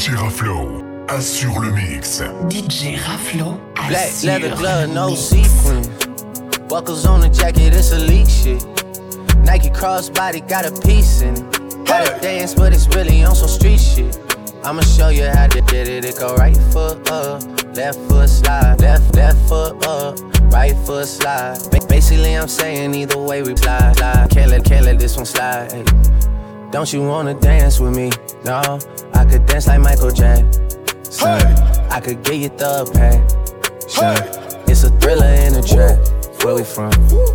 DJ Raflo assure le mix. DJ Raflo Black leather glove, no sequins. Buckles on the jacket, it's elite shit. Nike crossbody got a piece in it. Gotta dance, but it's really on some street shit. I'ma show you how to get it. It go right foot up, left foot slide, left left foot up, right foot slide. Basically, I'm saying either way we slide. slide. Can't let can't let this one slide. Hey. Don't you wanna dance with me? No, I could dance like Michael Jackson. I could get you the passion. It's a thriller in a track. Where we from?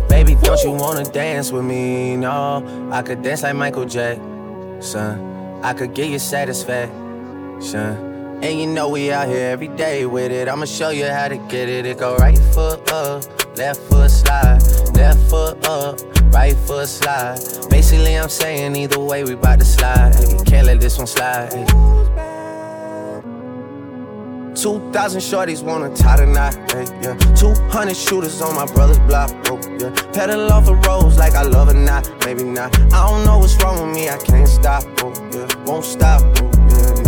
Baby, don't you wanna dance with me? No, I could dance like Michael Jackson. I could get you satisfaction. And you know we out here every day with it. I'ma show you how to get it. It go right foot up, left foot slide, left foot up, right foot slide. Basically, I'm saying either way we bout to slide. Can't let this one slide. 2,000 shorties wanna tie knot, hey, yeah. 200 shooters on my brother's block, oh, yeah. Pedal off the roads like I love it, not, maybe not. I don't know what's wrong with me, I can't stop, oh, yeah. Won't stop, oh.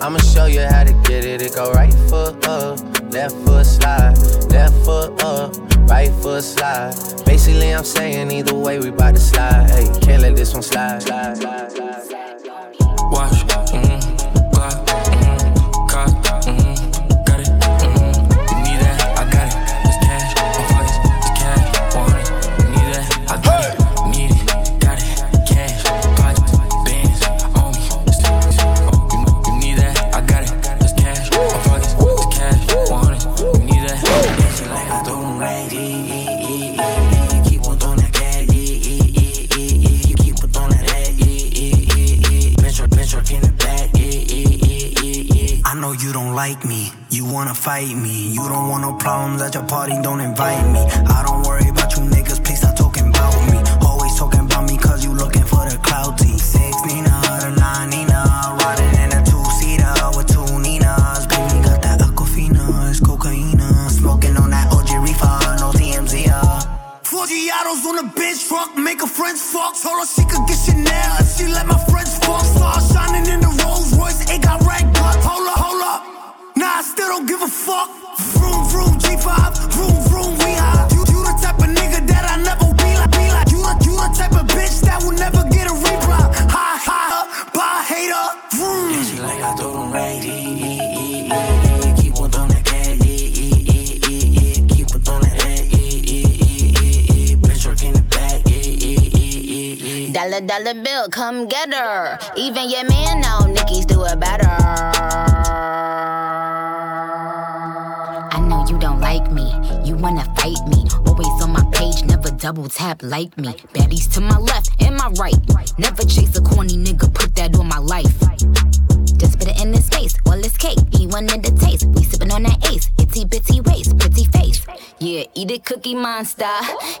I'ma show you how to get it. It go right foot up, left foot slide, left foot up, right foot slide. Basically, I'm saying either way we bout to slide. Hey, can't let this one slide. Watch. Mm-hmm. Like me. You wanna fight me. You don't want no problems at your party, don't invite me. I don't worry about you niggas, please stop talking about me. Always talking about me cause you looking for the clouty. Six Nina, the nine Nina, riding in a two seater with two Ninas. Baby got that Aquafina, it's cocaine. Smoking on that OG reefer, no TMZ. Uh. Four Giados on a bitch truck, make a friends fuck. Told her she double tap like me. Baddies to my left and my right. Never chase a corny nigga, put that on my life. Just spit it in his face, all this cake. He wanted the taste. We sippin' on that ace, itty bitty waist, pretty face. Yeah, eat it, cookie monster.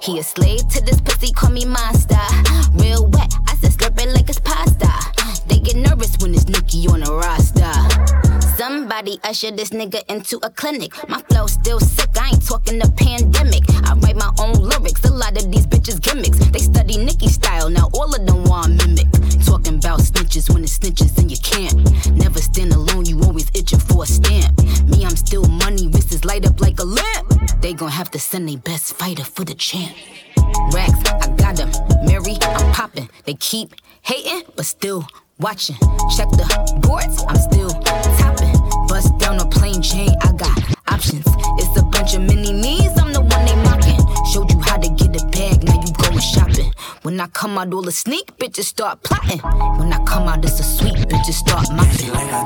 He a slave to this pussy, call me monster. Usher this nigga into a clinic. My flow still sick, I ain't talking the pandemic. I write my own lyrics, a lot of these bitches gimmicks. They study Nicki style, now all of them want mimic. Talking about snitches when it's snitches and you can't. Never stand alone, you always itching for a stamp. Me, I'm still money, wrists light up like a lamp. They gon' have to send their best fighter for the champ. Racks, I got them. Mary, I'm popping. They keep hating, but still watching. Check the boards, I'm still topping. Bust down a plain chain, I got options. It's a bunch of mini me's, I'm the one they mocking. Showed you how to get a bag, now you going shopping. When I come out, all the sneak bitches start plotting. When I come out, it's a sweet bitches start mopping. Like I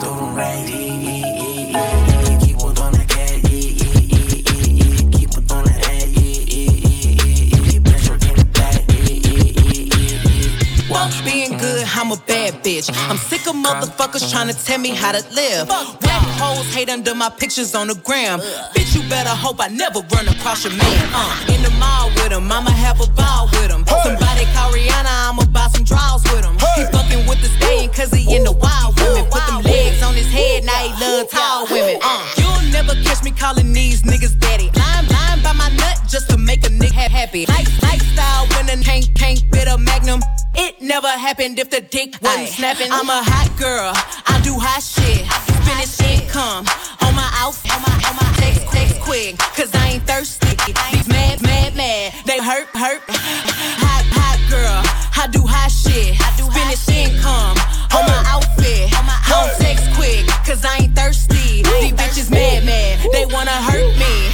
don't Being good, I'm a bad bitch. I'm sick of motherfuckers trying to tell me how to live. Whack hoes hate under my pictures on the gram. Bitch, you better hope I never run across your man. Uh, in the mall with him, I'ma have a ball with him. Somebody call Rihanna, I'ma buy some draws with him. He fucking with the stain, cause he in the wild women. Put them legs on his head, now he love tall women. Uh, you'll never catch me calling these niggas daddy. Lying, lying by my nut just to make a nigga happy. Life, lifestyle when a can't, can't fit a magnum. It never happened if the dick wasn't snapping. I'm a hot girl, I do hot shit. Finish income on my outfit, on my, on my text, text quick, cause I ain't thirsty. These mad, mad, mad, they hurt, hurt. Hot, hot girl, I do hot shit. Finish income on my outfit. I don't text quick, cause I ain't thirsty. These bitches mad, mad, they wanna hurt me.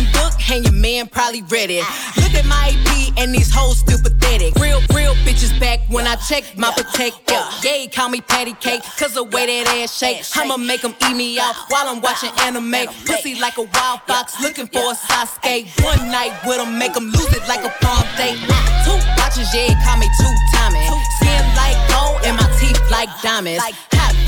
Open book, and your man probably read it. Look at my AP, and these hoes still pathetic. Real, real bitches back when I check my protector. Yeah, call me patty cake, cause the way that ass shake. I'ma make them eat me out while I'm watching anime. Pussy like a wild fox, looking for a Sasuke. One night with them, make them lose it like a prom date. Two watches, yeah, call me two timing. Skin like gold, and my teeth like diamonds.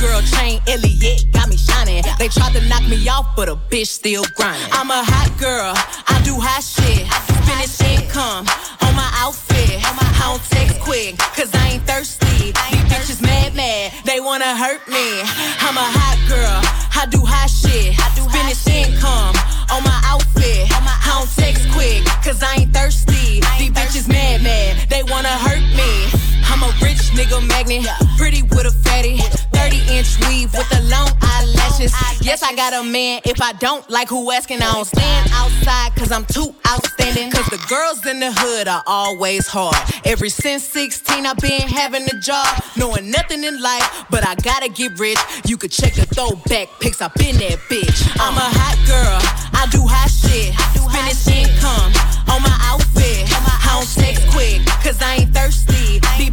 Girl chain, Elliot, got me shining. They tried to knock me off, but a bitch still grinding. I'm a hot girl, I do hot shit. Finish income on my outfit. I don't text quick, cause I ain't thirsty. These bitches mad, mad, they wanna hurt me. I'm a hot girl, I do hot shit. Finish income on my outfit. I don't text quick, cause I ain't thirsty. These bitches mad, mad, they wanna hurt me. I'm a rich nigga magnet, pretty with a fatty. 30 inch weave with the long eyelashes. Yes, I got a man. If I don't like who asking, I don't stand outside cause I'm too outstanding. Cause the girls in the hood are always hard. Ever since 16, I've been having a job, knowing nothing in life, but I gotta get rich. You could check the throwback pics, I've been that bitch. I'm a hot girl, I do hot shit. Finish income on my outfit. I don't text quick, cause I ain't thirsty.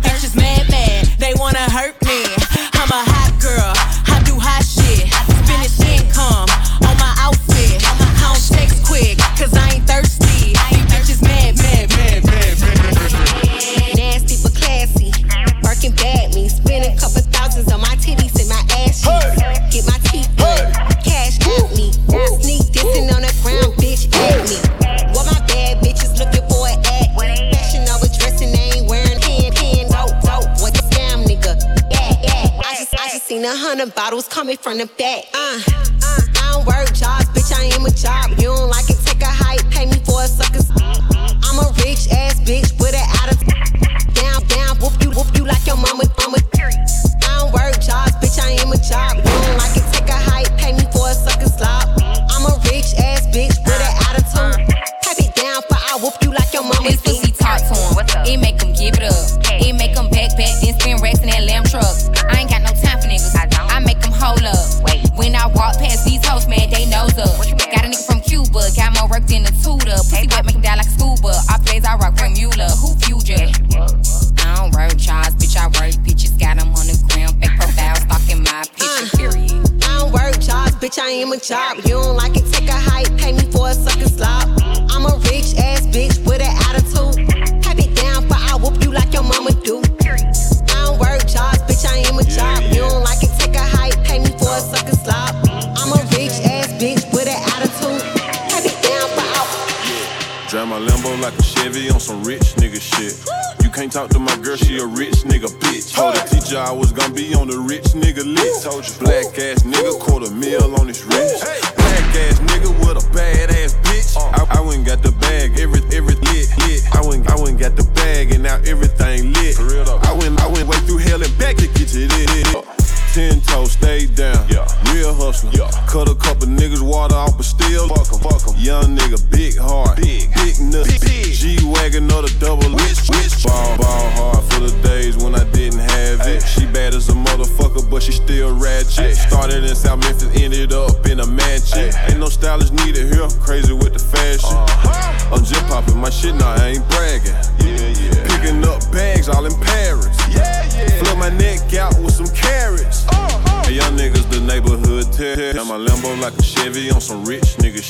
Bitches mad, mad, they wanna hurt me. I'm a hot girl, I do hot shit. Finish income on my outfit. I don't text quick, cause I ain't thirsty. These bitches mad, mad, mad, mad, mad. Nasty but classy. Working bad me. Spend a couple thousands on my titties and my ass cheeks. Get my I a hundred bottles coming from the back. Uh, uh, I don't work jobs, bitch, I am a job. You don't like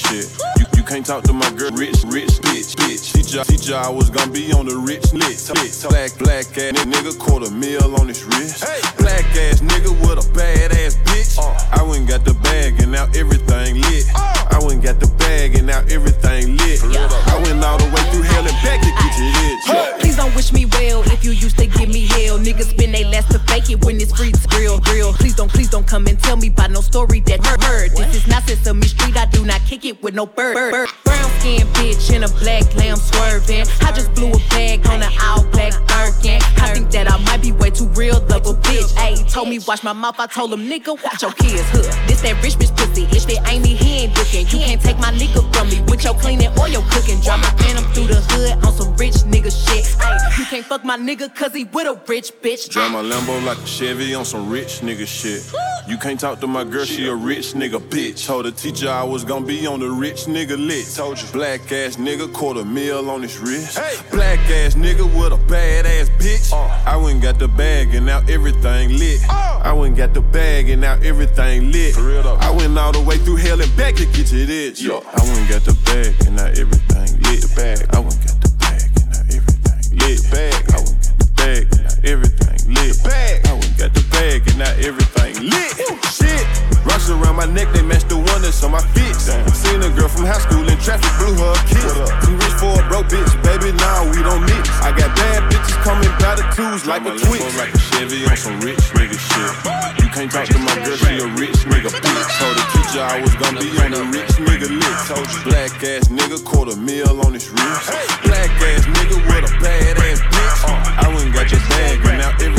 shit. You, You can't talk to my girl, rich, rich, bitch, bitch. Teacher, teacher, I was gonna be on the rich list. Black, black ass nigga, quarter mil on his wrist. Black ass nigga with a bad ass bitch. Uh. I went got the bag and now everything lit. Uh. I went got the bag and now everything lit. I went all the way through hell and back to get to this. Please don't wish me well if you used to give me hell. Niggas spend they last to fake it when it's free, real, real. Please don't, please don't come and tell me about no story that heard. heard. This is not Sesame Street. I do not kick it with no bird. bird. Brown skin bitch in a black lamb swerving. I just blew a bag on an all black Birkin. I think that I might be way too real, love a bitch. Ayy, told me watch my mouth. I told him nigga watch your kids. Huh. This that rich bitch pussy. If it ain't me, he ain't looking. You can't take my nigga from me with your cleaning or your cooking. Drive my phantom through the hood on some rich nigga shit. Ayy, you can't fuck my nigga cause he with a rich bitch. Drive my Lambo like a Chevy on some rich nigga shit. You can't talk to my girl, she a rich nigga bitch. Told the teacher I was gonna be on the rich nigga lit. Told you. Black ass nigga, quarter mil on his wrist. Hey. Black ass nigga with a bad ass bitch. Uh. I went got the bag and now everything lit. Oh. I went got the bag and now everything lit. I went all the way through hell and back to get to this. I went got the bag and now everything lit. The bag. I went got the bag and now everything lit. The bag. I went got the bag and now everything lit. Bag. Oh, I went got the bag and now everything lit. Shit. Rocks around my neck, they match the one that's on my feet. Seen a girl from high school in traffic, blew her a kiss. Too rich for a broke bitch, baby, now we don't mix. I got bad bitches coming by the twos like a twitch. like a Chevy on some rich nigga shit. You can't talk to my girl, she a rich nigga bitch. Told the teacher I was gonna be on a rich nigga list. Told you black ass nigga, quarter mil on his wrist. Black ass nigga with a bad ass bitch. Uh. I went got your bag and now everything lit. I went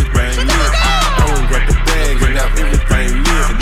got the bag and everything lit.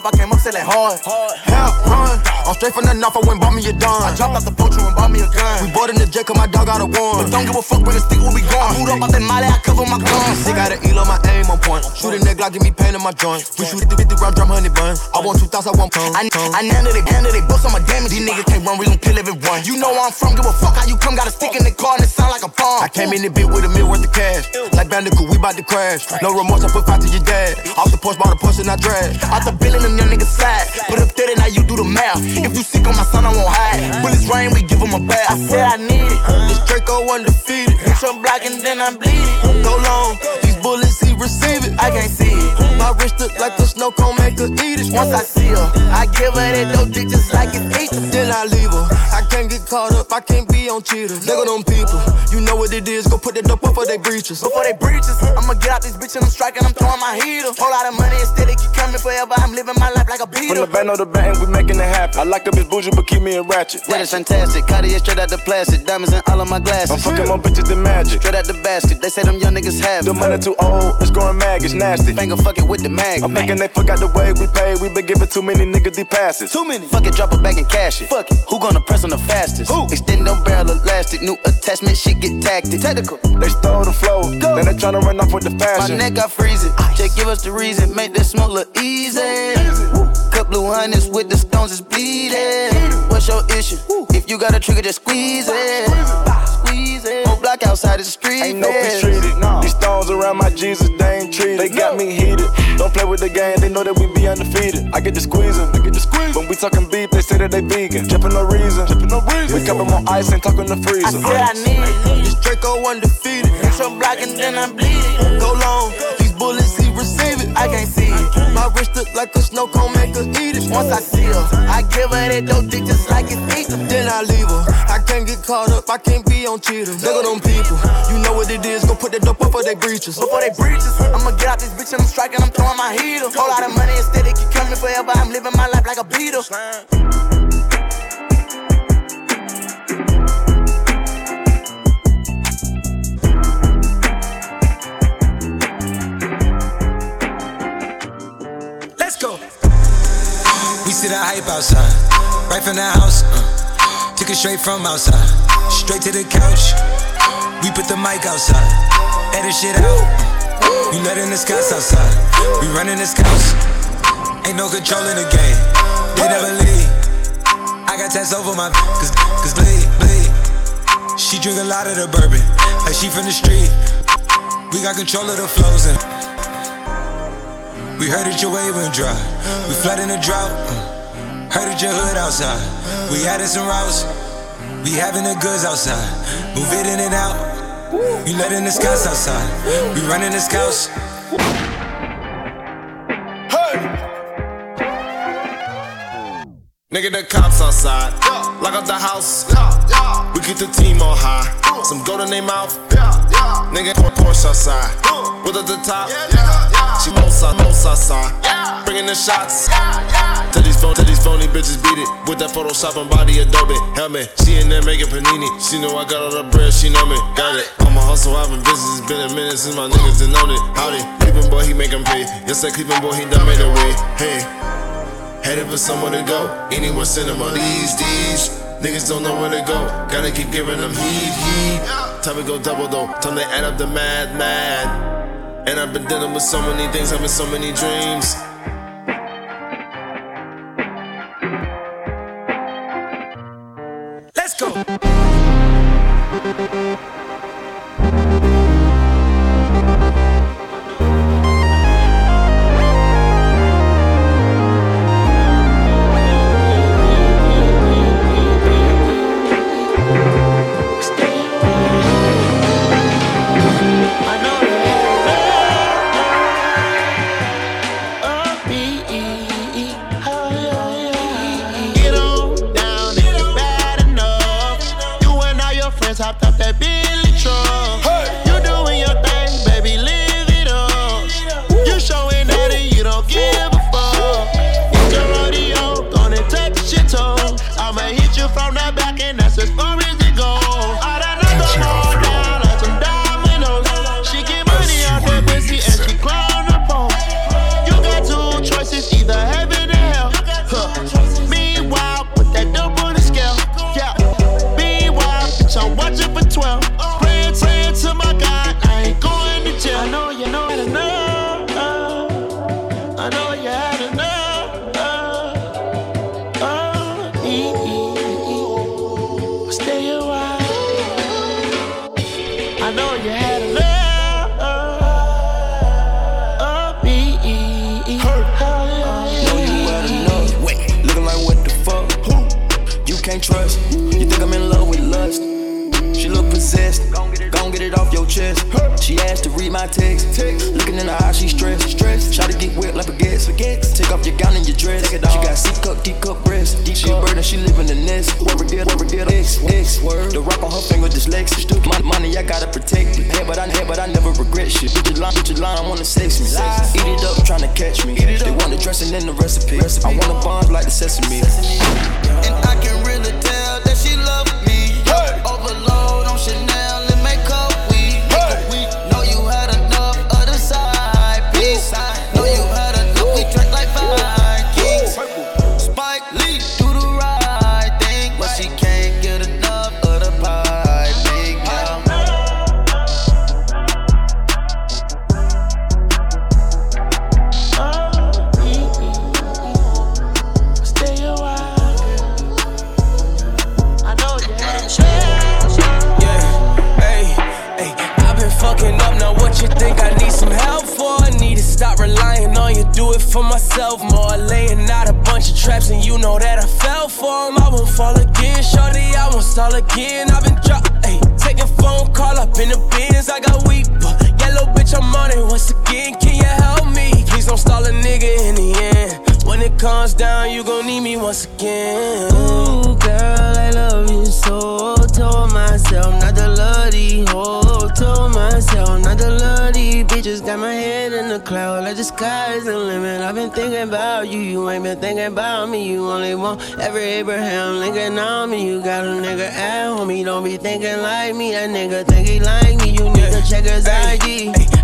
Straight out the knife, I came up selling hard. Hell, run. I'm straight from the knife, I went bought me a dime. I dropped off the poacher and bought me a gun. We bought in the jet, cause my dog got a one. But don't give a fuck when the stick will be gone. I moved up out that molly, I cover my guns. Sick got an elo, my aim on point. Shoot a nigga, give me pain in my joint. We shoot 50, 50 round drum, honey bun. I want 2,000, I want pound. I, I handle it, handle it, bust on my damage. These niggas can't run, we gon' kill everyone. You know where I'm from, give a fuck how you come. Got a stick in the car and it sound like a bomb. I came in the bit with a meal worth of cash. Like Bandicoot, we bout to crash. No remorse, I put five to your dad. Off the porch, bought a push and I drag. Out the bill and them young niggas slide. Put up 30, now you do the math. If you sick on my son, I won't hide. Bullets rain, we give him a bath. I said I need it. This Draco undefeated. Bitch, I'm black and then I'm bleeding. Go long, these bullets, he receive it. I can't see it. My wrist look like a snow cone, make her eat it. Once I see her, I give her that dope dick just like it's eat. Then I leave her. I can't get caught up, I can't be on cheaters. Look at them people, you know what it is. Go put that dope before they breaches. Before they breaches, I'ma get out this bitch and I'm striking, I'm throwing my heater. Whole lot of money instead, it keep coming forever. I'm living my life like a beater. From the band of the band, we making it happen. I like a bitch bougie, but keep me a ratchet. That is fantastic. Cartier straight out the plastic. Diamonds in all of my glasses. I'm fucking more bitches than magic. Straight out the basket. They say them young niggas have it. The money too old, it's growing mag, it's nasty. Finger fucking with the mm-hmm. mag. I'm thinking they forgot the way we pay. We been giving too many niggas these passes. Too many. Fuck it, drop it back and cash it. Fuck it. Who gonna press on the fastest? Who? Extend them barrel elastic. New attachment, shit get tactic. Technical. They stole the flow, Go. then they tryna run off with the fashion. My neck, I freeze it. Just give us the reason. Make this smoke look easy. Cup blue hundreds with the stones is bleeding. What's your issue? If you got a trigger, just squeeze it. Squeeze it. Whole block outside is the street. Ain't no feds. peace treated. These stones around my Jesus, they ain't treated. They got me heated. Don't play with the game, they know that we be undefeated. I get the squeezing, I get the squeeze. When we talking beef, they say that they vegan. Drippin' no reason, drippin' no reason. We cover more ice and talking the freezer. I freezer. said I need it. This Draco undefeated. Bitch, I'm black and then I'm bleeding. Go long, these bullets, he receive it. I can't see it. My wrist look like a snow cone, make her eat it. Once I see her, I give her that dope dick just like it's eat. Then I leave her. I can't get caught up, I can't be on cheaters. Look at them people, you know what it is. Go put that dope before they breaches. Before they breaches, I'ma get out this bitch and I'm striking, I'm throwing my heater. Whole lot of money instead, it keep coming forever. I'm living my life like a beater. See the hype outside, right from the house. Uh, took it straight from outside, straight to the couch. We put the mic outside, edit shit out. Uh, we letting the scouts outside, we running the scouts. Ain't no control in the game, they never leave. I got tats over my cause, cause bleed, bleed. She drink a lot of the bourbon, like she from the street. We got control of the flows and we heard that your wave went dry. We flooding the drought. uh, Heard that your hood outside. We added some routes. We having the goods outside. Move it in and out. We letting the scouts outside. We running the scouts. Nigga, the cops outside. Lock up the house. We keep the team on high. Some gold in their mouth. Nigga, pour Porsche outside. With at the top. She most out, most outside. Bringing the shots. Tell these phone, tell these phony bitches beat it. With that Photoshop and body Adobe. Helmet. She in there making panini. She know I got all the bread. She know me. Got it. I'm a hustle, I've been busy. It's been a minute since my niggas done known it. Howdy. Cleveland boy, he make 'em pay. Yes, that Cleveland boy, he done made a way. Hey. Headed for somewhere to go. Anywhere cinema these days. Niggas don't know where to go. Gotta keep giving them heat, heat. Time to go double though. Time to add up the mad, mad. And I've been dealing with so many things, having so many dreams. Word. The rock on her finger dyslexic. Money, money, I gotta protect it. Hey, but I, hey, but I never regret shit. Bitch, your line, bitch, your line, wanna sex me. Eat it up, trying to catch me. They want the dressing in the recipe. I wanna bomb like the sesame. I in the end. When it comes down, you gon' need me once again. Ooh, girl, I love you so. Told myself not to love these hoes. Told myself not to love these bitches. Got my head in the cloud like the sky's the limit. I've been thinking about you, you ain't been thinking about me. You only want every Abraham Lincoln on me. You got a nigga at home, he don't be thinking like me. That nigga think he like me. You need to check his ID. I've been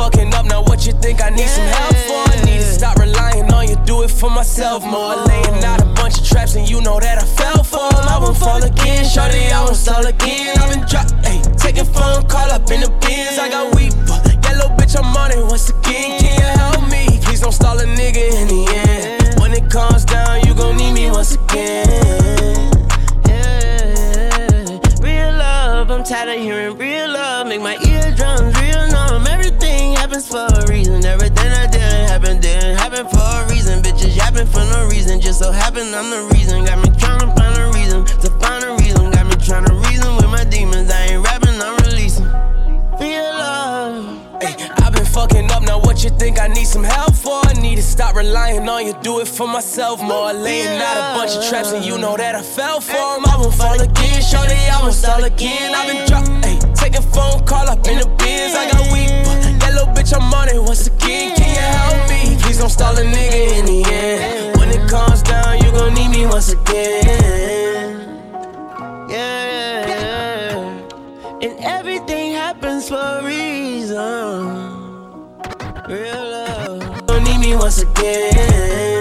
fucking up, now what you think I need some help for? I need to stop relying on you, do it for myself more. Laying out a bunch of traps, and you know that I fell for 'em. I won't fall again, shorty, I won't stall again. I've been drop, ayy, taking phone call up in the bins. I got weak, but yellow bitch, I'm on it once again. Can you help me? Please don't stall a nigga in the end. When it comes down, you gon' need me once again. Yeah, real love, I'm tired of hearing real love. Happens for a reason. Everything I didn't happen didn't happen for a reason. Bitches yapping for no reason. Just so happen I'm the reason. Got me trying to find a reason to find a reason. Got me trying to reason with my demons. I ain't rapping, I'm releasing. Feel love. Hey, I've been fucking up. Now what you think I need some help for? I need to stop relying on you. Do it for myself more. Laying out a bunch of traps, and you know that I fell for 'em. I won't fall again, shorty. I won't stall again. I've been drop, ayy, taking phone call up in the bins. I got weak, but yellow bitch, I'm on it once again. Can you help me? Please don't stall a nigga in the end. When it comes down, you gon' need me once again. Yeah, and everything happens for a reason. Real love. Don't need me once again.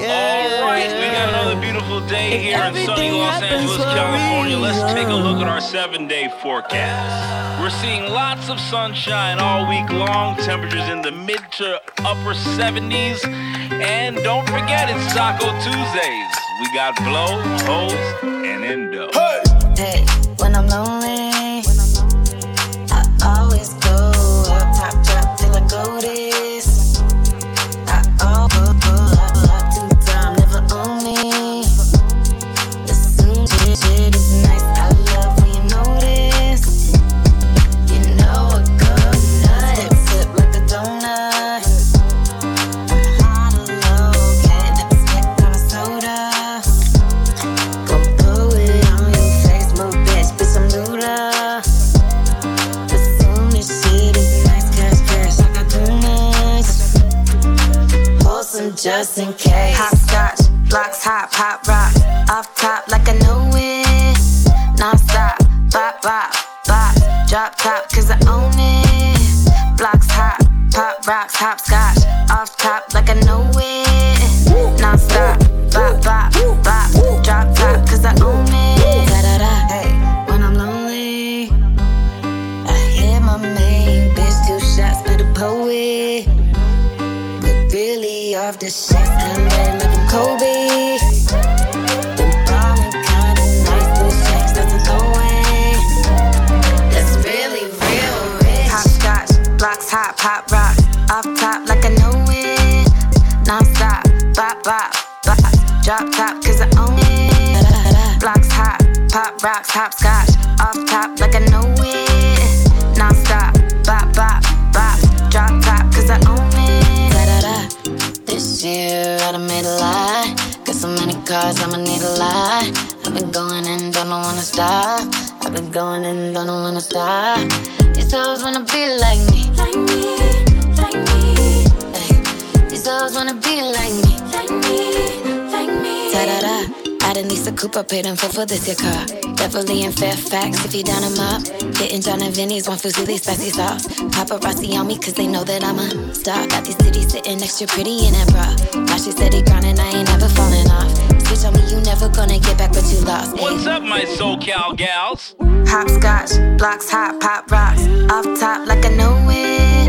Yeah. All right, we got another beautiful day here in sunny Los Angeles, California. Let's take a look at our seven day forecast. We're seeing lots of sunshine all week long, temperatures in the mid to upper 70s. And don't forget, it's Taco Tuesdays. We got blow, hose, and endo. Hey, when just in case. Hot scotch, blocks, hop, hop, rock. Off top like I know it Non-stop, bop, bop, bop. Drop top cause I own it. Blocks, hop, pop, rocks, hopscotch Off don't wanna stop. These hoes wanna be like me. Like me, like me. Ay. These hoes wanna be like me. Like me, like me. Da da da. I done leased a Cooper, paid in full for this your car. Beverly and Fairfax, if you down them up. Hitting Jon and Vinny's, one fusilli, spicy sauce. Paparazzi on me, cause they know that I'm a star. Got these cities sitting extra pretty in that bra. Now she said he grinding, I ain't never falling off. Switch on me, you never gonna get back what you lost. ayy. What's up, my SoCal gals? Hopscotch, blocks hot, pop rocks. Off top like I know it.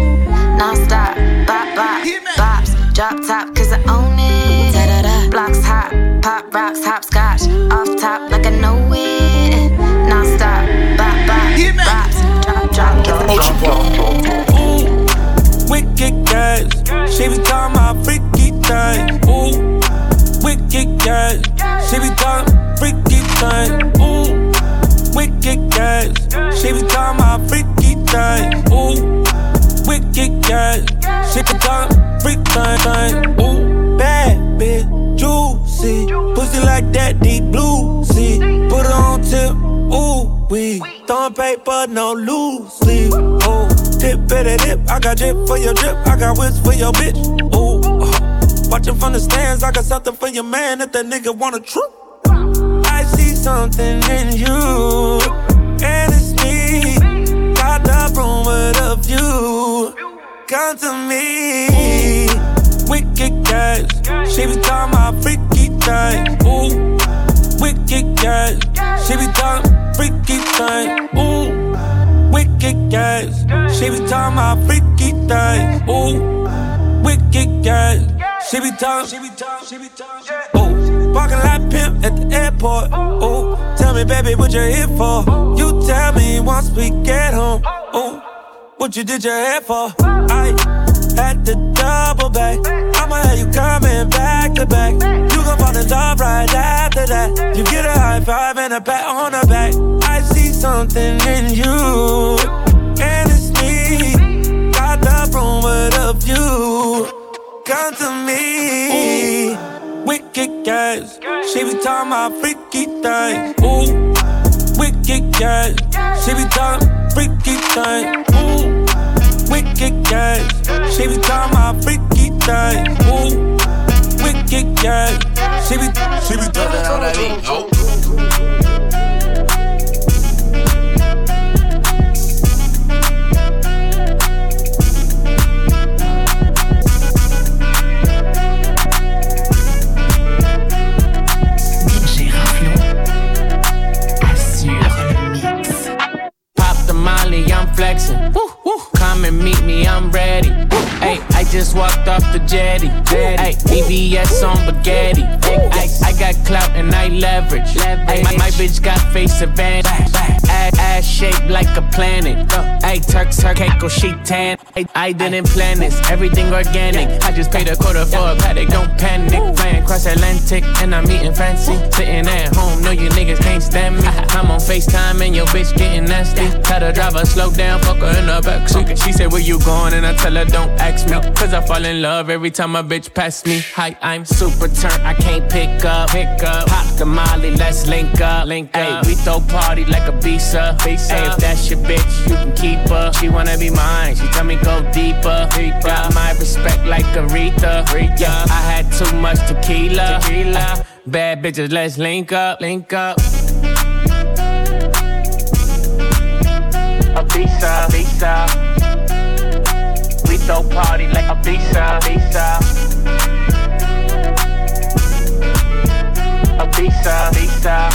Non stop, bop bop, bops. Drop top cause I own it. Da da da. Blocks hot, pop rocks, hopscotch. Off top like I know it. Non stop, bop bop, bops. Drop drop, drop. Ooh, wicked guys. She be talking about freaky things. Ooh, wicked guys. She be talking freaky things. Ooh, wicked guys. She be talking about freaky things. Ooh, wicked guys. She be talking freaky things. Ooh, bad bitch, juicy. Pussy like that deep blue sea. Put her on tip. Ooh, we throwing paper, no loose sleeve. Ooh, dip, better dip. I got drip for your drip. I got whips for your bitch. Ooh, uh, watching from the stands. I got something for your man if that nigga wanna trip. Something in you, and it's me. Got the room with a view. Come to me, wicked guys. She be talking about freaky things. Ooh, wicked guys. She be talking freaky things. Ooh, wicked guys. She be talking freaky things. Ooh, wicked guys. She be talking. She be talking. She be talking. Ooh, parking lot pimp at the airport. Ooh, tell me, baby, what you here for? You tell me once we get home. Ooh, what you did your hair for? I had to double back. I'ma have you coming back to back. You gon' fall in love right after that. You get a high five and a pat on the back. I see something in you, and it's me. Got the room with a view. Come to me, wicked guys. She be talking about freaky things. Ooh, wicked guys. She be talking freaky things. Ooh, wicked guys. She be talking about freaky things. Ooh, wicked guys. She be, she be talking. Pop flexing. Woo, woo. Come and meet me, I'm ready. Hey, I just walked off the jetty. Hey, BBS on spaghetti. Ay, I got clout and I leverage. Ay, my, my bitch got face advantage. Ass, ass shaped like a planet. Hey, Turks, Turk, cake, oh, she tan. Ay, I didn't plan this, everything organic. I just paid a quarter for a paddock, don't panic. Flying cross Atlantic and I'm eating fancy. Sitting at home, know you niggas can't stand me. I'm on FaceTime and your bitch getting nasty. Tell the driver slow down, fuck her in the backseat. She said, Where you going? And I tell her, Don't ask me. Cause I fall in love every time a bitch pass me. Hi, I'm super turned, I can't pick up. Pick up. Pop the molly, let's link up. Link up. we throw party like a visa. visa. Hey, if that's your bitch, you can keep her. She wanna be mine, she tell me go deeper. deeper. Got my respect like Aretha. Aretha. Yeah, I had too much tequila. tequila. Uh, bad bitches, let's link up. Link up. A visa. A visa. Throw party like a visa. A visa. A visa. Visa.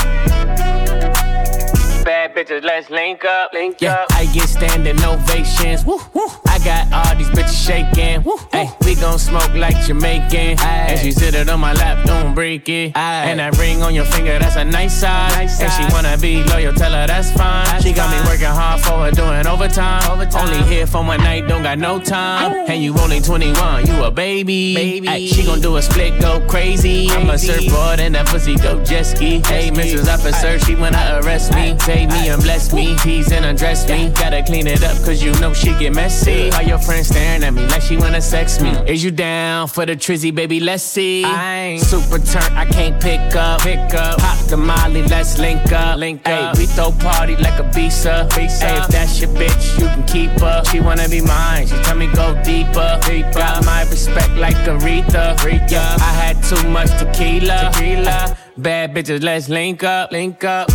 Bad bitches, let's link up, link yeah, up. I get standing ovations. Woo, woo. Got all these bitches shaking. Hey, we gon' smoke like Jamaican. Aye. And she sit it on my lap, don't break it. Aye. And that ring on your finger, that's a nice size. Nice and she wanna be loyal, tell her that's fine. That's she got fine. me working hard for her doing overtime. overtime. Only here for one night, don't got no time. And you only 21, you a baby. baby. Ay, she gon' do a split, go crazy. I'm a surfboard and that pussy go jet ski. Hey, Mrs. Officer, she wanna arrest me. Take me and bless me. Tease and undress me. Gotta clean it up, cause you know she get messy. All your friends staring at me like she wanna sex me. Mm. Is you down for the trizzy, baby? Let's see. I ain't super turn, I can't pick up. Pick up. Pop the molly, let's link up. Link up. Ay, we throw party like a visa. visa. Ay, if that's your bitch, you can keep her. She wanna be mine, she tell me go deeper. deeper. Got my respect like Aretha. Yeah, I had too much tequila. tequila. Bad bitches, let's link up. Link up.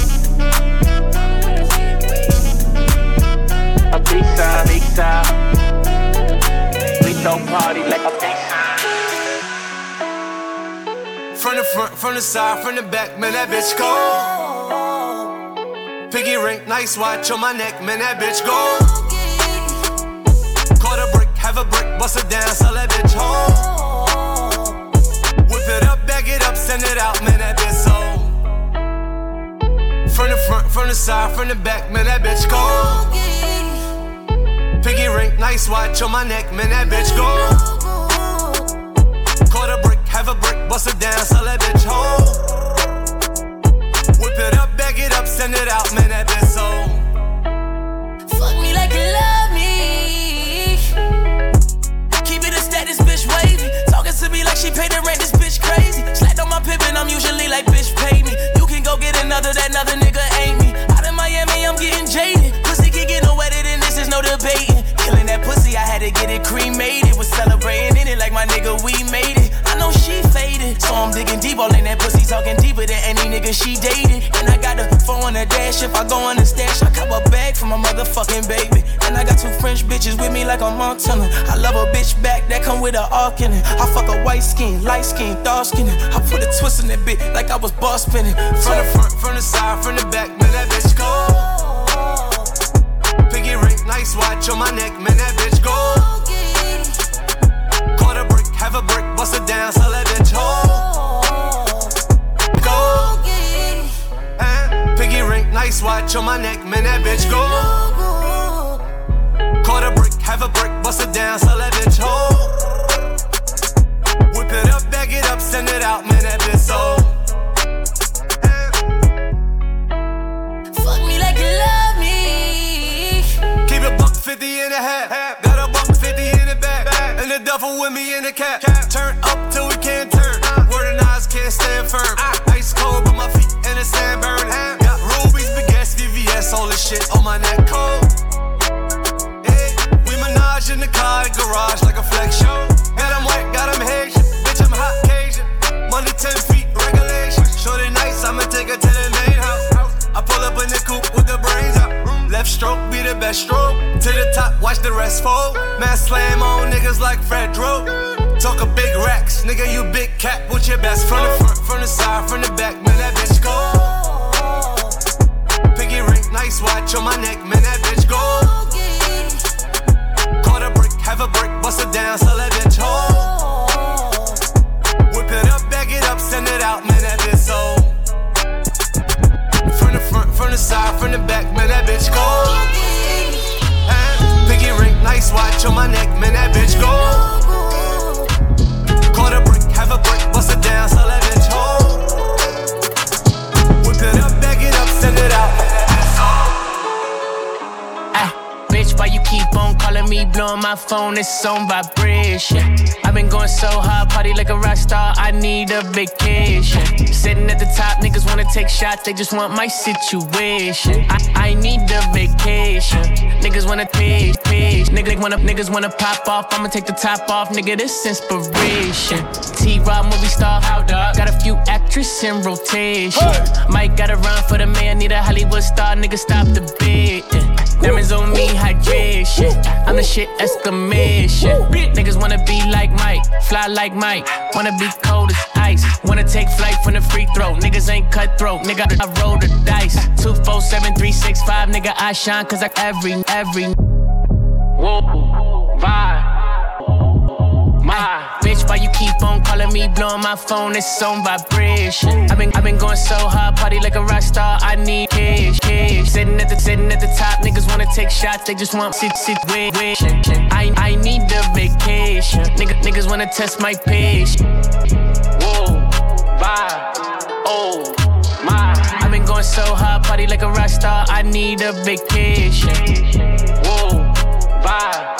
A pizza, pizza. Throw party like a pizza. From the front, from the side, from the back, man, that bitch go. Piggy ring, nice watch on my neck, man, that bitch go. Caught a brick, have a brick, bust it down, sell that bitch home. Whip it up, bag it up, send it out, man, that bitch so. From the front, from the side, from the back, man, that bitch go. Piggy ring, nice watch on my neck, man, that bitch go. Caught a brick, have a brick, bust it down, sell that bitch home. Whip it up, bag it up, send it out, man, that bitch so. Fuck me like you love she dated. And I got a phone on the dash, if I go on the stash, I cop a bag for my motherfucking baby. And I got two French bitches with me like a Montana. I love a bitch back that come with a arc in it. I fuck a white skin, light skin, dark skin. I put a twist in that bitch like I was boss spinning. From the front, from the side, from the back, man, that bitch go. Piggy ring, nice watch on my neck, man, that bitch go. A brick, have a brick, bust it down, sell that bitch nice watch on my neck, man, that bitch go. Caught a brick, have a brick, bust it down, sell that bitch home. Whip it up, bag it up, send it out, man, that bitch so. Fuck me like you love me. Keep a buck fifty in the hat. Got a buck fifty in the back. And the duffel with me in the cap. Turn up till we can't turn. Word and eyes can't stand firm. Ice cold, but my feet in the sand burn. All this shit on my neck cold. Hey, we menage in the car, the garage like a flex show. Got 'em white, got 'em Haitian. Bitch, I'm hot Cajun. Money 10 feet, regulation. Shorty nice, I'ma take her to the main house. I pull up in the coupe with the brains out. Left stroke be the best stroke. To the top, watch the rest fold. Man, slam on niggas like Fred Dro. Talk a big racks, nigga, you big cat with your best from the front, from the side, from the back, man, that bitch go. Nice watch on my neck, man, that bitch go. It's on vibration. I've been going so hard, party like a rock star. I need a vacation. Sitting at the top, niggas wanna take shots, they just want my situation. I, I need a vacation. Niggas wanna page, page. Niggas wanna, niggas wanna pop off. I'ma take the top off, nigga. This inspiration. T Rob movie star, how dog? Got a few actresses in rotation. Mike gotta run for the man, need a Hollywood star, nigga. Stop the bid. Diamonds on me, hydration. I'm the shit exclamation. Niggas wanna be like Mike, fly like Mike. Wanna be cold as ice. Wanna take flight from the free throw. Niggas ain't cutthroat, nigga. I roll the dice. Two, four, seven, three, six, five, nigga. I shine cause I every, every. Whoa, vibe. My bitch, why you keep on calling me, blowing my phone? It's on vibration. I've been, I've been going so hard, party like a rock star. I need cash, cash. Sitting at the, sitting at the top, niggas wanna take shots, they just want sit situation. I I need the vacation. Nigga, niggas wanna test my patience. Whoa, vibe, oh my. I've been going so hard, party like a rock star. I need a vacation. Whoa, vibe,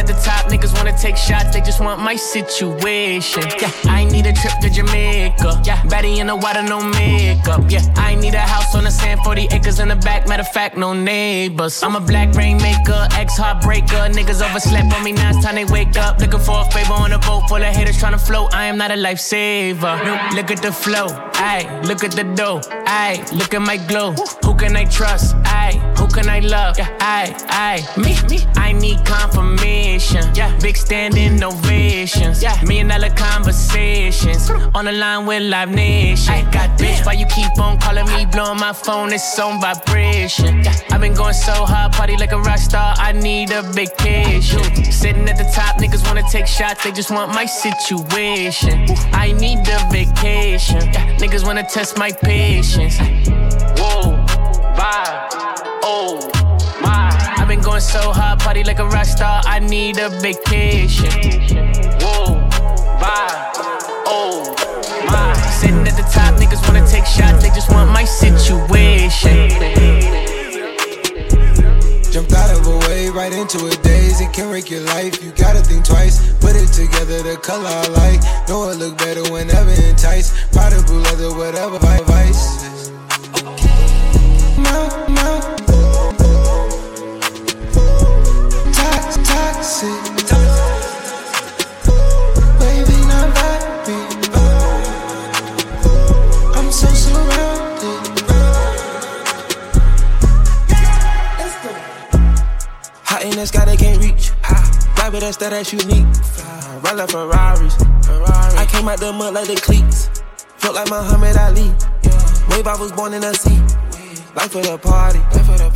at the top, niggas wanna take shots, they just want my situation. Yeah, I need a trip to Jamaica. Yeah, Betty in the water, no makeup. Yeah, I need a house on the sand, 40 acres in the back. Matter of fact, no neighbors. I'm a black rainmaker, ex heartbreaker. Niggas overslept on me, now it's time they wake up. Looking for a favor on a boat full of haters trying to float. I am not a lifesaver. Look at the flow, ayy. Look at the dough, ayy. Look at my glow. Who can I trust? Ayy. Who can I love? Yeah, ayy, ayy. Me, me. I need confirmation. Yeah, big standing ovations. Yeah, me million dollar conversations. On the line with Live Nation. I got bitch, why you keep on calling me? Blowing my phone, it's on vibration. Yeah, I've been going so hard, party like a rock star. I need a vacation. Sitting at the top, niggas wanna take shots, they just want my situation. I need a vacation. Yeah, niggas wanna test my patience. Whoa, vibe, going so hard, party like a rock star. I need a vacation. Whoa, vibe, oh my. Sitting at the top, niggas wanna take shots, they just want my situation. Jumped out of a wave right into a daze. It can wreck your life. You gotta think twice. Put it together, the color I like. Know it look better whenever enticed. Prada blue leather, whatever vice. Mount, mount. Toxic. Baby, not vibing. I'm so surrounded. Hot in the sky, they can't reach. Fly with us, that that's unique. Ride like Ferraris. I came out the mud like the cleats. Felt like Muhammad Ali. Wave, I was born in the sea. Life for the party.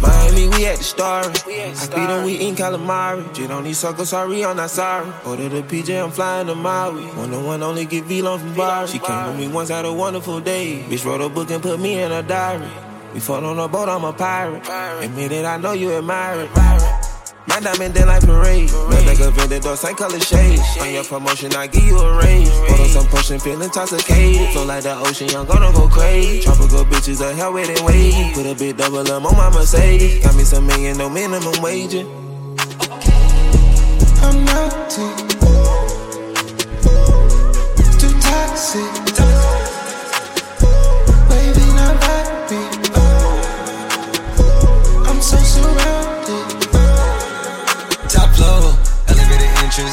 Miami, we at the story. I feed them, we eat calamari. Jit on these suckers, sorry, I'm not sorry. Order the PJ, I'm flying to Maui. One to one, only get V-Long from Bari. She came with me once, had a wonderful day. Bitch wrote a book and put me in a diary. We fought on a boat, I'm a pirate. Admit it, I know you admire it. My diamond then like parade. Red like a vendedor, same color shades. On your promotion, I give you a raise. Photo some potion, feeling intoxicated. Flow like the ocean, young gonna go crazy. Tropical bitches are hell with it wavy. Put a bit double up on my Mercedes. Got me some million, no minimum wage. I'm melting. Too toxic.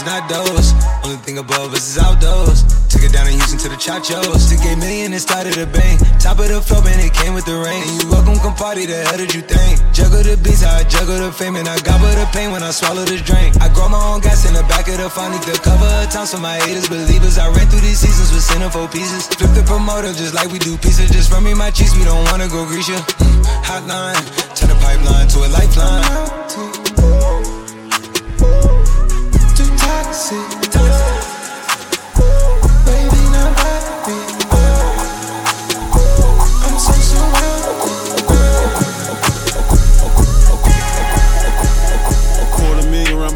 Entrance, not those. Only thing above us is outdoors. Took it down in Houston to the Chachos. Took a million and started a bang. Top of the floor, man, it came with the rain. And you welcome, come party, the hell did you think? Juggle the beats, I juggle the fame, and I gobble the pain when I swallow this drink. I grow my own gas in the back of the phone, need the cover of town so my haters believers. I ran through these seasons with centerfold pieces. Flip the promoter just like we do pizza. Just run me my cheese, we don't wanna go grease ya. Mm, hotline, turn the pipeline to a lifeline. Toxic.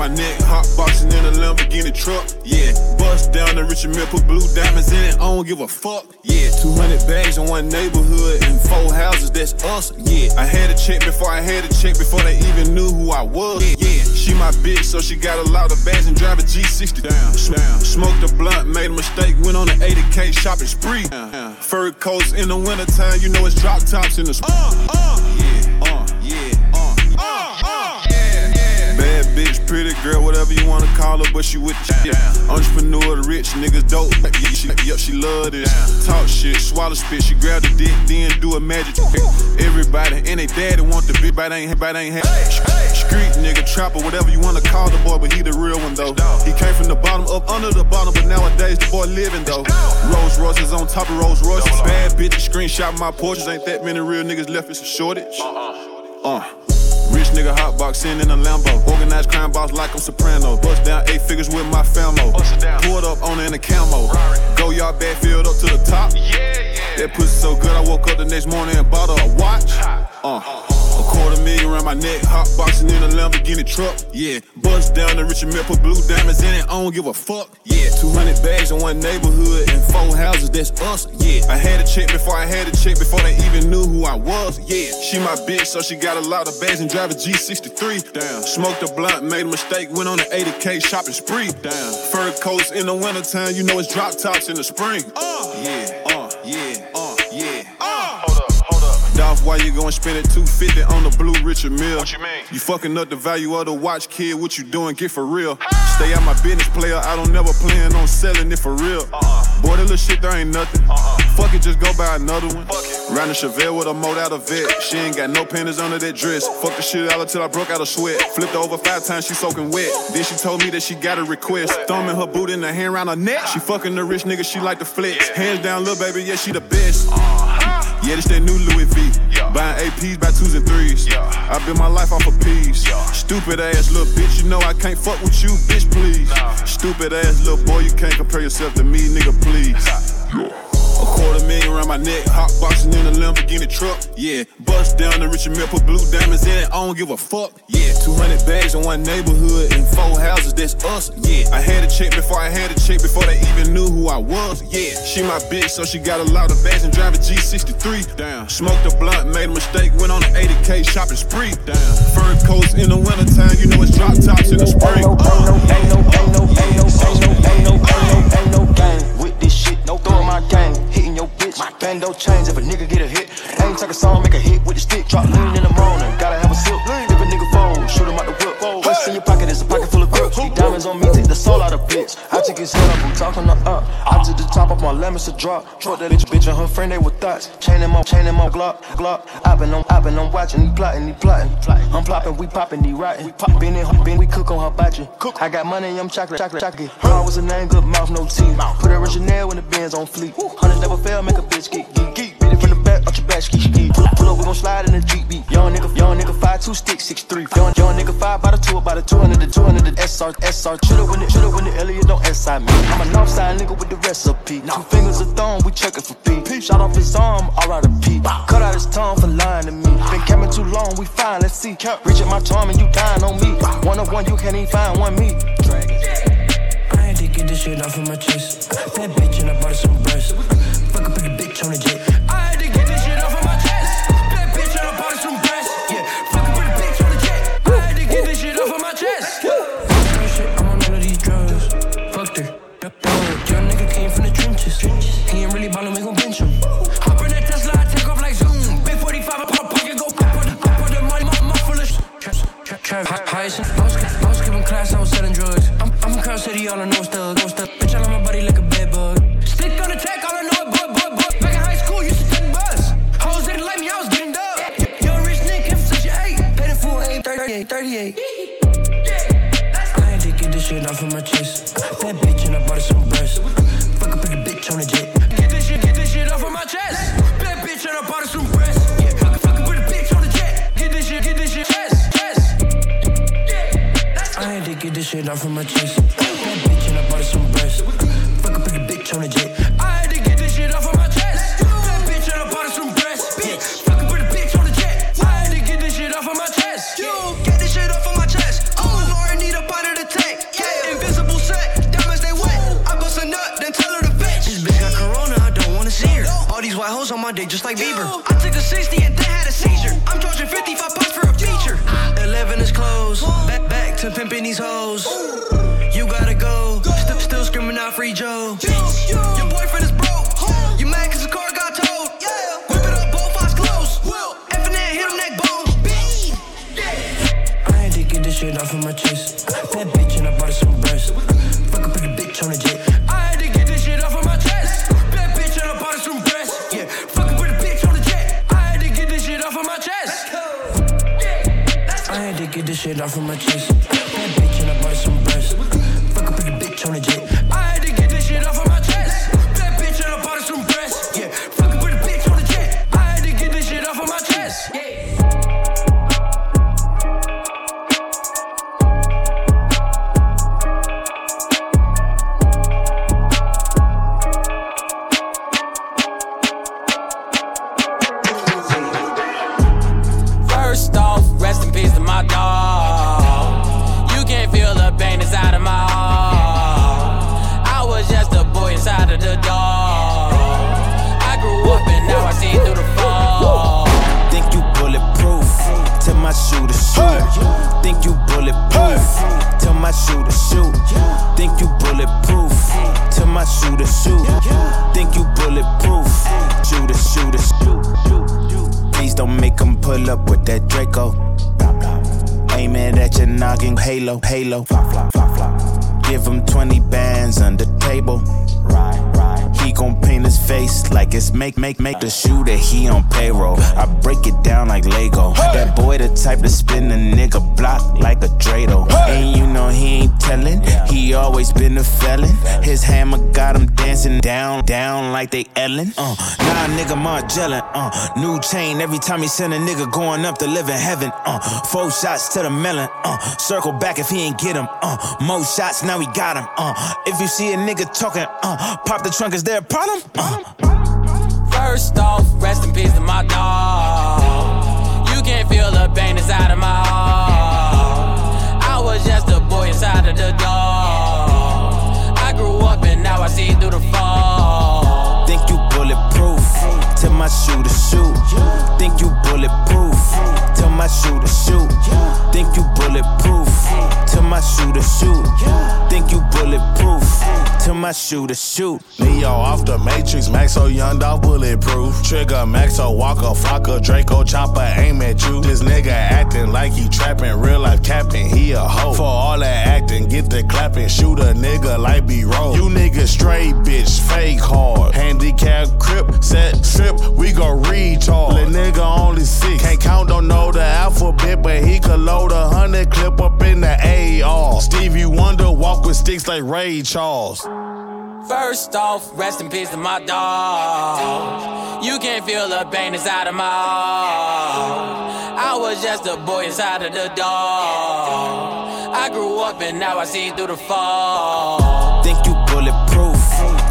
My neck, hot boxing in a Lamborghini truck. Yeah, bust down the Richard Mille, put blue diamonds in it. I don't give a fuck. Yeah, 200 bags in one neighborhood and four houses. That's us. Yeah, I had a check before I had a check before they even knew who I was. Yeah, she my bitch, so she got a lot of bags and drive a G60. Down, down. Smoked a blunt, made a mistake, went on an 80k shopping spree. Fur coats in the wintertime, you know it's drop tops in the spring. Uh, uh, bitch, pretty girl, whatever you wanna call her, but she with the shit. Entrepreneur, the rich niggas dope. Yeah, she, yeah, she love this. Talk shit, swallow spit. She grab the dick, then do a magic trick. Everybody and they daddy want the bitch, but ain't, but ain't have. Street nigga, trapper, whatever you wanna call the boy, but he the real one though. He came from the bottom up under the bottom, but nowadays the boy living though. Rolls Royces on top of Rolls Royces. Bad bitches screenshot my portraits. Ain't that many real niggas left? It's a shortage. Uh. Rich nigga hotboxing in a Lambo. Organized crime boss like I'm Soprano. Bust down eight figures with my famo. Pulled up on it in a camo. Go yard bad filled up to the top. Yeah, yeah. That pussy so good, I woke up the next morning and bought her a watch. Uh. Quarter million around my neck, hot boxing in a Lamborghini truck. Yeah, bust down the Richard Mille, put blue diamonds in it. I don't give a fuck. Yeah, 200 bags in one neighborhood and four houses. That's us. Yeah, I had a check before I had a check before they even knew who I was. Yeah, she my bitch, so she got a lot of bags and drive a G63. Damn, smoked a blunt, made a mistake, went on an 80k shopping spree. Damn, fur coats in the wintertime, you know it's drop tops in the spring. Uh, yeah, uh, yeah. Why you gon' spend it 250 on the blue Richard Mille? What you mean? You fucking up the value of the watch, kid. What you doing? Get for real. Stay out my business, player. I don't never plan on selling it for real. Uh-uh. Boy, that little shit, there ain't nothing. Uh-uh. Fuck it, just go buy another one. Round the Chevelle with a mold out of vet. She ain't got no panties under that dress. Fuck the shit out of till I broke out a sweat. Flipped her over five times, she soaking wet. Then she told me that she got a request. Thumbing her boot in the hand around her neck. She fucking the rich nigga, she like to flex. Hands down, little baby, yeah, she the best. Uh-uh. Yeah, this that new Louis V. Buying APs by twos and threes. I built my life off of peas. Stupid ass little bitch, you know I can't fuck with you, bitch, please. Stupid ass little boy, you can't compare yourself to me, nigga, please. A quarter million around my neck, hot boxing in a Lamborghini truck. Yeah, bust down the Richard Mille, put blue diamonds in it. I don't give a fuck. Yeah, 200 bags in one neighborhood and four houses. That's us. Yeah, I had a check before I had a check before they even knew who I was. Yeah, she my bitch, so she got a lot of bags and drive a G63. Damn, smoked a blunt, made a mistake, went on an 80k shopping spree. Damn, fur coats in the wintertime, you know it's drop tops in the spring. Ain't no, ain't no, ain't no, ain't no, ain't no, ain't no, ain't no, No throwing my game, hitting your bitch. My bando change if a nigga get a hit. Ain't take a song, make a hit with the stick. Drop lean in the morning, gotta have a sip. If a nigga fold, shoot him out the whip. What's in your pocket is a pocket full of grips. Diamonds on me, the soul out of bitch. I took his head up, I'm talking her up. I took the top off my lemons to drop. Truck that bitch, bitch and her friend, they were thoughts. Chain him up, chain him up, glock, glock. I been on, I been on watching, he plotting, he plotting. I'm plopping, we popping, he rotting. Been in, been, we cook on her botchin'. I got money, I'm chocolate, chocolate, chocolate. Her was a name, good mouth, no teeth. Put her in Chanel when the Benz on fleek. Hundreds never fail, make a bitch get geek. Beat it back, out your back, ski ski. Pull, pull up, we gon' slide in the Jeep beat. Young nigga, young nigga, five two sticks, six three. Young, young nigga, five by the two, by the two hundred, the two hundred, the SR, SR. Shoulda win it, shoulda win it, Elliot, don't SI me. I'm a north side nigga with the recipe. Two fingers of thumb, we checkin' for P. Shot off his arm, alright a P. Cut out his tongue for lying to me. Been camping too long, we fine, let's see. Reaching my charm and you dying on me. One of one, you can't even find one me. I had to get this shit off of my chest. That bitch and I bought her some breasts. Trap, hi- highest. I was, I was skipping class, I was selling drugs. I'm, I'm from Crown City, all I know is shit off of my chest. That bitch and I bought her some breasts. Fuck a pretty bitch on the jet. I had to get this shit off of my chest. That bitch and I bought her some breasts. Yeah, fuck a pretty bitch on the jet. I had to get this shit off of my chest. You get this shit off of my chest. Oh, Lord, need a of the tank. Yeah, invisible set, diamonds they wet. I bust a nut, then tell her to bitch. This bitch got corona, I don't wanna see her. All these white hoes on my dick just like Bieber. Pimping these hoes. You gotta go. Still, still screaming out free Joe. Your boyfriend is broke. You mad cause the car got towed. Whip it up, both eyes closed. Effing that, hit him neck bone. I had to get this shit off of my chest. That bitch and I bought her some breasts. Fuck a pretty bitch on the jet. I had to get this shit off of my chest. Bad bitch and I bought her some breasts. Yeah, fuck a pretty bitch on the jet. I had to get this shit off of my chest. I had to get this shit off of my chest. Pull up with that Draco. Aim it at your noggin, halo, halo. Give him 20 bands under table. He gon' paint his face like it's make, make, make the shooter. He on payroll. I break it down like Lego. That boy the type to spin a nigga block like a Drado. And you know he ain't telling. He always been a felon. His hammer got him dancing down, down like they Ellen. Uh, nah, nigga Margellin. Uh, new chain every time he send a nigga going up to live in heaven. Uh, four shots to the melon. Uh, circle back if he ain't get him. Uh, more shots now we got him. Uh, if you see a nigga talking, uh, pop the trunk, is there problem? Uh. First off, rest in peace to my dog. You can't feel the pain inside of my heart. I was just a boy inside of the dog. I grew up and now I see through the fall. Tell my shooter shoot. Think you bulletproof? Tell my shooter shoot. Think you bulletproof? Tell my shooter shoot. Think you bulletproof? Tell my shooter shoot. Neo off the Matrix, Maxo Young off bulletproof. Trigger Maxo, Walker, Flocka, Draco, Chopper, aim at you. This nigga acting like he trapping, real life capping, he a hoe. For all that acting, get the clapping, shoot a nigga like B roll. You niggas straight bitch, fake hard. Handicap crip, set trip, we gon' recharge. Little nigga only six, can't count, don't know the alphabet, but he could load a hundred clip up in the AR. Stevie Wonder walk with sticks like Ray Charles. First off, rest in peace to my dog. You can't feel the pain inside of my heart. I was just a boy inside of the dog. I grew up and now I see through the fall. Think you bulletproof?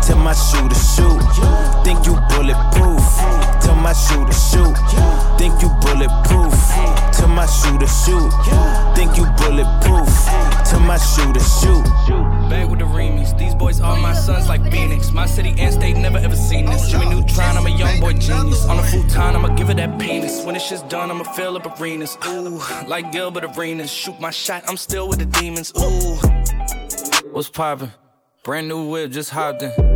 Tell my shooter shoot. Think you bulletproof? Shooter shoot. Think you bulletproof? Tell my shooter shoot. Back with the remix. These boys are my sons like Phoenix. My city and state never ever seen this. Jimmy Neutron, I'm a young boy genius. On a futon, I'ma give it that penis. When this shit's done, I'ma fill up arenas. Ooh, like Gilbert Arenas. Shoot my shot, I'm still with the demons. Ooh. What's poppin'? Brand new whip, just hopped in.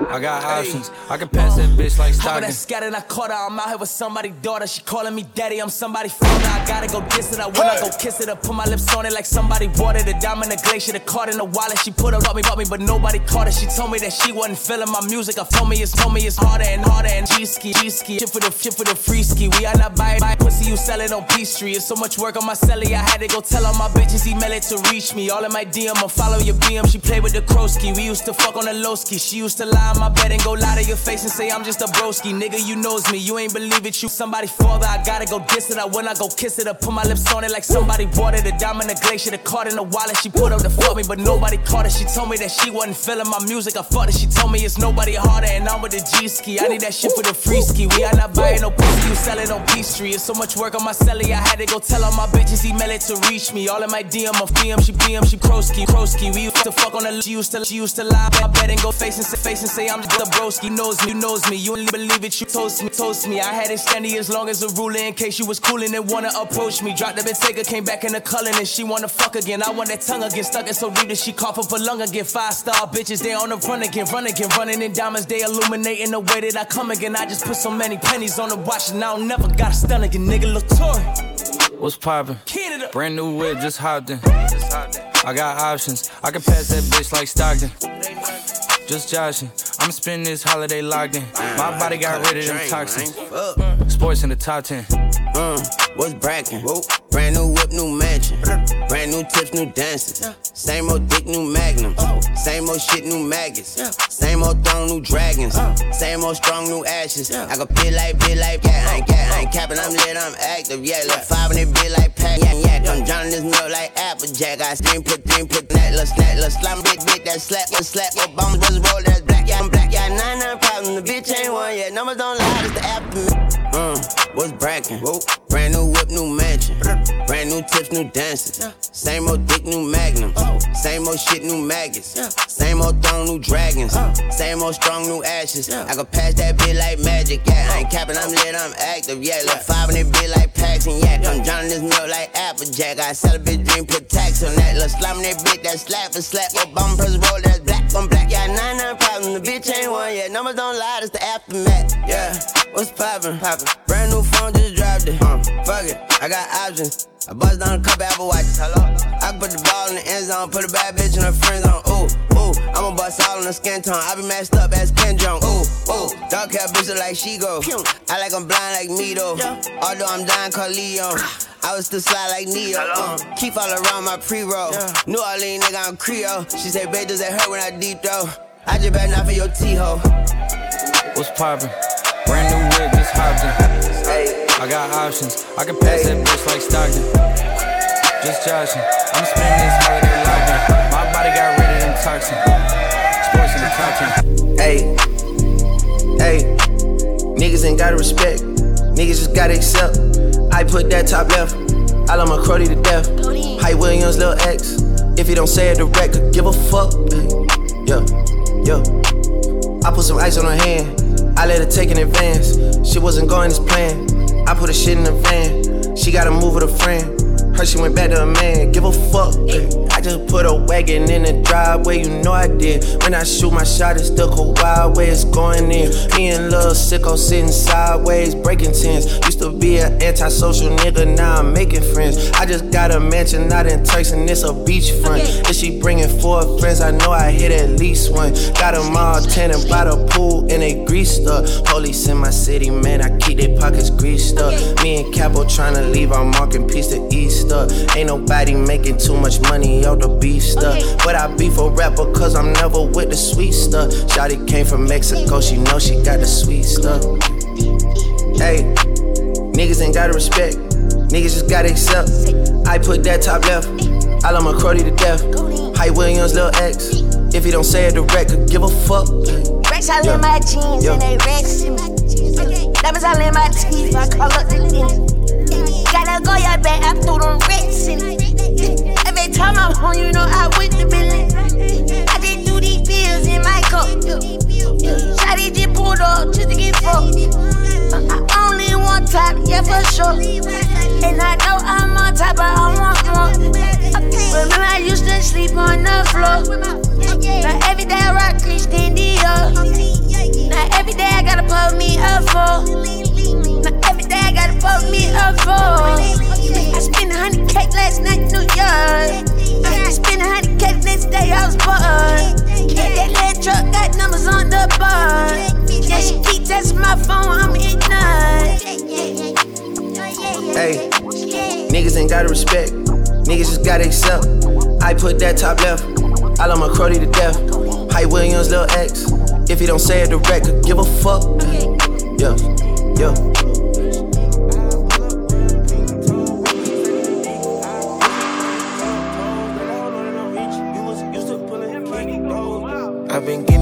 I got options. I can pass that bitch like Stockton. that scattered, I caught her. I'm out here with somebody's daughter. She calling me daddy. I'm somebody's father. I gotta go diss it. I wanna go kiss it. I put my lips on it like somebody watered the diamond, the glacier, the card in the wallet. She put her up me, bought me, but nobody caught it. She told me that she wasn't feeling my music. I told me it's told me it's harder and harder and G ski, G ski. Shit for the shit for the free ski. We are not buying buy pussy. You sell it on P Street. It's so much work on my celly. I had to go tell all my bitches email it to reach me. All in my DM. I follow your BM. She played with the Krosky. We used to fuck on the low ski. She used to lie on my bed and go lie to your face and say I'm just a broski. Nigga, you knows me. You ain't believe it. You somebody father. I gotta go diss it. I when I go kiss it. I put my lips on it like somebody watered the diamond, the glacier, the card in the wallet. She put up the fuck me, but nobody caught it. She told me that she wasn't feeling my music. I fucked it. She told me it's nobody harder, and I'm with the G ski. I need that shit for the free ski. We are not buying no pussy. You sell it on P Street. It's so much work on my celly. I had to go tell all my bitches email it to reach me. All in my DM DM. She BM. She Krosky. Krosky. We used to fuck on the. She used to. She used to lie my bed and go face and say face and say I'm just the broski. Knows me. You knows me. You only believe it. You toast me. Toast me. I had it standing as long as a ruler in case you was coolin' and wanna approach me. Dropped the Bentayga, came back in the culling and she wanna fuck again. I want that tongue again, stuck it so deep that she cough up a lung again. Five star bitches, they on the run again, run again, running in diamonds, they illuminating the way that I come again. I just put so many pennies on the watch and I don't never got a stun again, nigga. Look Tory. What's poppin'? Canada. Brand new whip, just hopped in. I got options. I can pass that bitch like Stockton. Just joshing. I'm spending this holiday locked in. My body got rid of them toxins. Sports in the top 10. Uh, what's brackin'? Brand new whip, new mansion. Brand new tips, new dances. Same old dick, new magnums. Same old shit, new maggots. Same old throne, new dragons. Same old strong, new ashes. I can feel like, feel like cat. I ain't cat, I ain't capping, I'm lit, I'm active. Yeah, look five and it be like pack. Yeah, yeah, I'm drowning this milk like Applejack. I steam, put, steam, put that little snap, little slime, big, big, that slap, little slap. Your bums was roll, black. Yeah, I'm black. Yeah, nine, nine problem. The bitch ain't one yet. Numbers don't lie, it's the after me. Uh, what's brackin'? Brand new new mansion. Brand new tips, new dances. Same old dick, new magnum. Same old shit, new maggots. Same old throne, new dragons. Same old strong, new ashes. I can pass that bit like magic, yeah. I ain't capping, I'm lit, I'm active, yeah. Look five in it bit like and yak. I'm drowning this milk like Applejack. I sell a bitch dream, put tax on that. Look slime that bitch, that slap for slap. Obama press roll, that's black on black. Yeah, nine nine problems, the bitch ain't one yet. Numbers don't lie, it's the aftermath. Yeah, what's poppin'? Poppin'. Brand new phone, just dropped it. Uh, fuck it, I got options. I bust down a couple Apple watches. Hello. I can put the ball in the end zone, put a bad bitch in her friend zone. Ooh, ooh, I'ma bust all on the skin tone. I be messed up as Ken Jeong. Ooh, ooh, dark hair bitch look like she go. I like I'm blind like me though. Although I'm dying called Leon. I was still slide like Neo. Uh, keep all around my pre-roll. New Orleans nigga, I'm Creole. She say, babe, does that hurt when I deep throw? I just better not for your T-ho. What's poppin'? Brand new whip, just hopped in. I got options. I can pass that bitch like Stockton. Just joshing. I'm spending this holiday locked in. My body got rid of them toxins. Sports and talking. Hey, hey, niggas ain't gotta respect. Niggas just gotta accept. I put that top left. I love my cruddy to death. Hype Williams, Lil X. If he don't say it direct, could give a fuck. Hey, yeah, yeah. I put some ice on her hand. I let her take in advance. She wasn't going as planned. I put her shit in the van. She gotta move with a friend. Her she went back to a man. Give a fuck. ay. Just put a wagon in the driveway. You know I did. When I shoot my shot, it's still go wild way it's going in. Me and Lil Sicko sitting sideways, breaking tens. Used to be an antisocial nigga, now I'm making friends. I just got a mansion out in Turks and it's a beachfront. If she bringing four friends, I know I hit at least one. Got them all tanning by the pool and they greased up. Police in my city, man, I keep their pockets greased up. Me and Capo tryna leave our marking piece to Easter. Ain't nobody making too much money out the beef stuff. Uh, but I beef a rapper cause I'm never with the sweet stuff. Uh. Shotty came from Mexico, she know she got the sweet stuff. Uh. Hey, niggas ain't gotta respect. Niggas just gotta accept. I put that top left. I love my cruddy to death. Hype Williams, Lil X. If he don't say it direct, could give a fuck. Racks all in my jeans and they me. Diamonds in my teeth, I call up the. Gotta go your back, threw them racks in it. Every time I'm home, you know I with the billion. I just do these bills in my cup. Shotty just pulled up just to get fucked. Uh, I only want top, yeah for sure. And I know I'm on top, but I want more. Remember I used to sleep on the floor. Now every day I rock Christian Dior. Now every day I gotta put me up for. Now I gotta put me up for. I spent a hundred K last night in New York. I spent a hundred K next day I was bored. Yeah, that little truck got numbers on the board. Yeah, she keep texting my phone, I'm ignorant. Hey, niggas ain't gotta respect. Niggas just gotta accept. I put that top left. I love my cruddy to death. Hype Williams, Lil X. If he don't say it direct, could give a fuck. Yeah, yeah.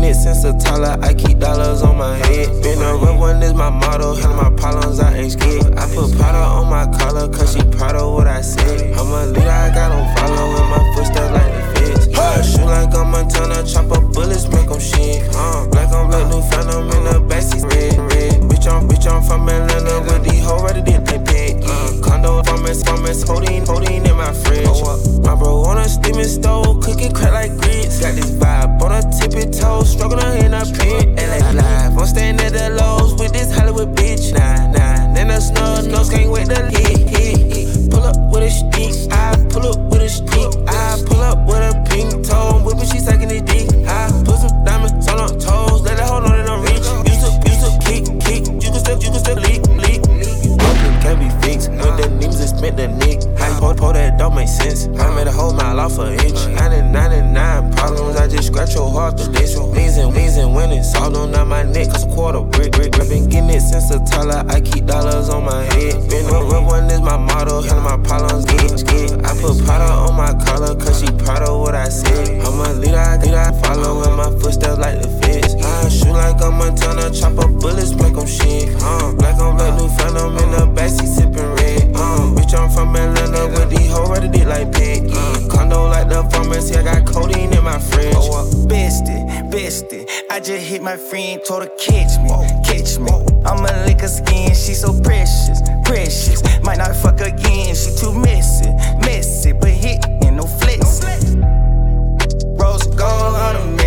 It since a toddler. I keep dollars on my head. Been a real one is my motto. Handle my problems, I ain't scared. I put powder on my collar, cause she proud of what I said. I'm a leader, I got on follow in my footsteps like the feds. Shoot like I'm Montana, chop up bullets, make them shit. Uh, black on black, new phantom in the backseat, red, red. Bitch, I'm, bitch, I'm from Atlanta with these hoes ready to they pet. Uh, condo, farmers, farmers, holding, holding in my fridge. My bro on a steaming stove, cooking crack like grits. Got this vibe on a tippy toe, struggling in a pit. LA live, I'm staying at the lows with this Hollywood bitch. Nah, nah, then the snow, nose can't wait to hit, hit. Pull up with a stick, I pull up with a stick, I pull up with a pink toe, whipping, she sucking it dick. I put some diamonds on her toes, let her hold on and I'm rich. Used to, used to kick, kick, you can still, you can leak, leak, leak. Broken can't be fixed, with the niggas that spent the nick. Pull, pull that don't make sense. I made a whole mile off an inch. 99 problems, I just scratch your heart to this. Wings and wings and winning, all on my neck, cause a quarter brick, brick. i been getting it since a toddler, I keep dollars on my head. Been a real one is my motto, handle my problems, get, get. I put powder on my collar, cause she proud of what I said. I'm a leader, I leader, I follow in my footsteps like the like a ton chop chopper bullets, make them shit. Uh, black on black, new phantom in the backseat, sipping red. Uh, bitch, I'm from Atlanta, with these whole ready to like pig. Uh, condo like the pharmacy, I got codeine in my fridge. Oh, it, best it. I just hit my friend, told her catch me, catch me. I'ma lick her skin, she so precious, precious. Might not fuck again, she too messy, messy, but hit and no flex. Rose gold on a man.